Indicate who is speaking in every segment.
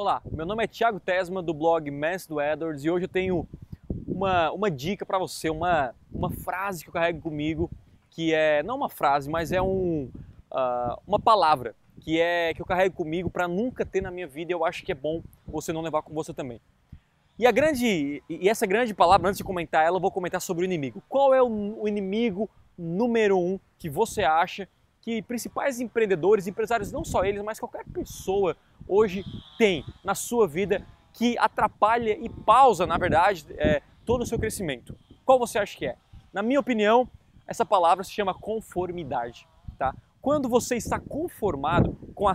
Speaker 1: Olá, meu nome é Thiago Tesma do blog Mestre do Edwards e hoje eu tenho uma, uma dica para você, uma, uma frase que eu carrego comigo, que é não uma frase, mas é um, uh, uma palavra que é que eu carrego comigo para nunca ter na minha vida e eu acho que é bom você não levar com você também. E a grande e essa grande palavra, antes de comentar ela, eu vou comentar sobre o inimigo. Qual é o, o inimigo número um que você acha que principais empreendedores, empresários, não só eles, mas qualquer pessoa hoje tem na sua vida que atrapalha e pausa, na verdade, é, todo o seu crescimento? Qual você acha que é? Na minha opinião, essa palavra se chama conformidade. Tá? Quando você está conformado com a,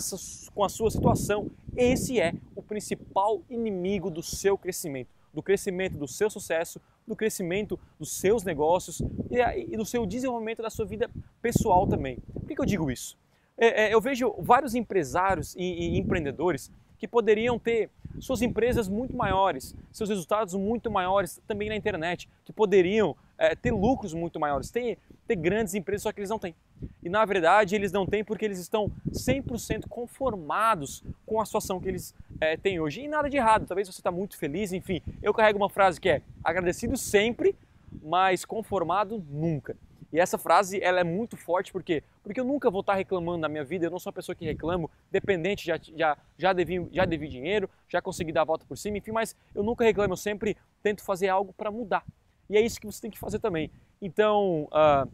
Speaker 1: com a sua situação, esse é o principal inimigo do seu crescimento, do crescimento do seu sucesso, do crescimento dos seus negócios e, e do seu desenvolvimento da sua vida pessoal também. Por que, que eu digo isso? É, é, eu vejo vários empresários e, empreendedores que poderiam ter suas empresas muito maiores, seus resultados muito maiores também na internet, que poderiam é, ter lucros muito maiores, ter, ter grandes empresas, só que eles não têm. E na verdade eles não têm porque eles estão 100% conformados com a situação que eles é, têm hoje. E nada de errado, talvez você está muito feliz, enfim. Eu carrego uma frase que é agradecido sempre, mas conformado nunca. E essa frase ela é muito forte porque porque eu nunca vou estar reclamando na minha vida, eu não sou a pessoa que reclamo, dependente, já, já, já, devi, já devi dinheiro, já consegui dar a volta por cima, enfim, mas eu nunca reclamo, eu sempre tento fazer algo para mudar. E é isso que você tem que fazer também. Então, uh,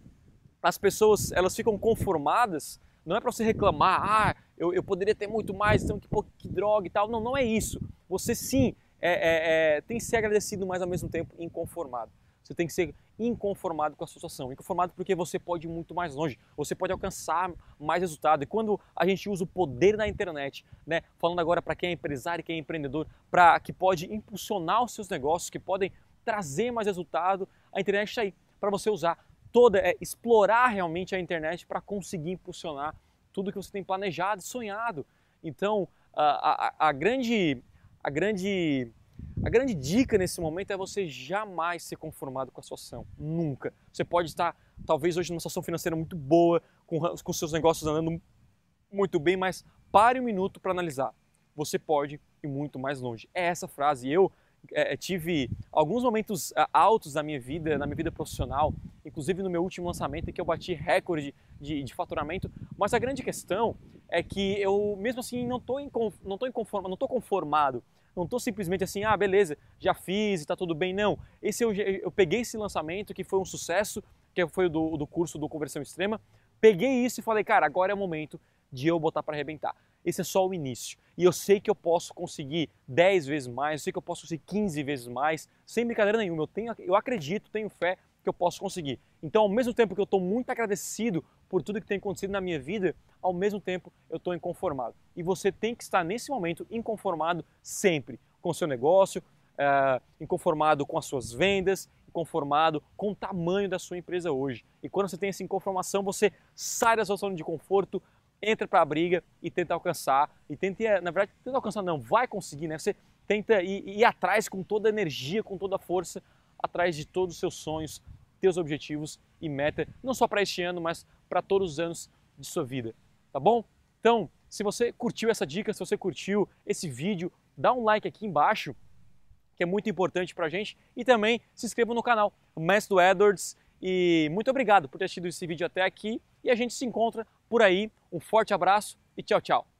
Speaker 1: as pessoas elas ficam conformadas, não é para você reclamar, ah, eu, eu poderia ter muito mais, então que, que droga e tal. Não, não é isso. Você sim é, é, é, tem que ser agradecido, mas ao mesmo tempo inconformado. Você tem que ser inconformado com a situação. Inconformado porque você pode ir muito mais longe, você pode alcançar mais resultado. E quando a gente usa o poder da internet, né, falando agora para quem é empresário, quem é empreendedor, para que pode impulsionar os seus negócios, que podem trazer mais resultado, a internet está aí para você usar toda, é, explorar realmente a internet para conseguir impulsionar tudo que você tem planejado, sonhado. Então, a, a, a grande, a grande a grande dica nesse momento é você jamais ser conformado com a situação. Nunca. Você pode estar, talvez hoje, numa situação financeira muito boa, com, com seus negócios andando muito bem, mas pare um minuto para analisar. Você pode ir muito mais longe. É essa frase. Eu é, tive alguns momentos é, altos na minha vida, na minha vida profissional, inclusive no meu último lançamento, em que eu bati recorde de, de faturamento. Mas a grande questão é que eu, mesmo assim, não estou inconformado, não conformado não estou simplesmente assim, ah, beleza, já fiz e está tudo bem. Não. Esse eu, eu peguei esse lançamento que foi um sucesso, que foi o do, do curso do Conversão Extrema. Peguei isso e falei, cara, agora é o momento de eu botar para arrebentar. Esse é só o início. E eu sei que eu posso conseguir 10 vezes mais, eu sei que eu posso conseguir 15 vezes mais, sem brincadeira nenhuma. Eu, tenho, eu acredito, tenho fé que eu posso conseguir. Então, ao mesmo tempo que eu estou muito agradecido por tudo que tem acontecido na minha vida, ao mesmo tempo eu estou inconformado. E você tem que estar nesse momento inconformado sempre com o seu negócio, uh, inconformado com as suas vendas, inconformado com o tamanho da sua empresa hoje. E quando você tem essa inconformação, você sai da sua zona de conforto, entra para a briga e tenta alcançar. E tenta, na verdade, tenta alcançar, não, vai conseguir, né? Você tenta ir, ir atrás com toda a energia, com toda a força, atrás de todos os seus sonhos, teus objetivos e meta, não só para este ano, mas para todos os anos de sua vida, tá bom? Então, se você curtiu essa dica, se você curtiu esse vídeo, dá um like aqui embaixo, que é muito importante para a gente, e também se inscreva no canal Mestre do Edwards. E muito obrigado por ter assistido esse vídeo até aqui e a gente se encontra por aí. Um forte abraço e tchau, tchau.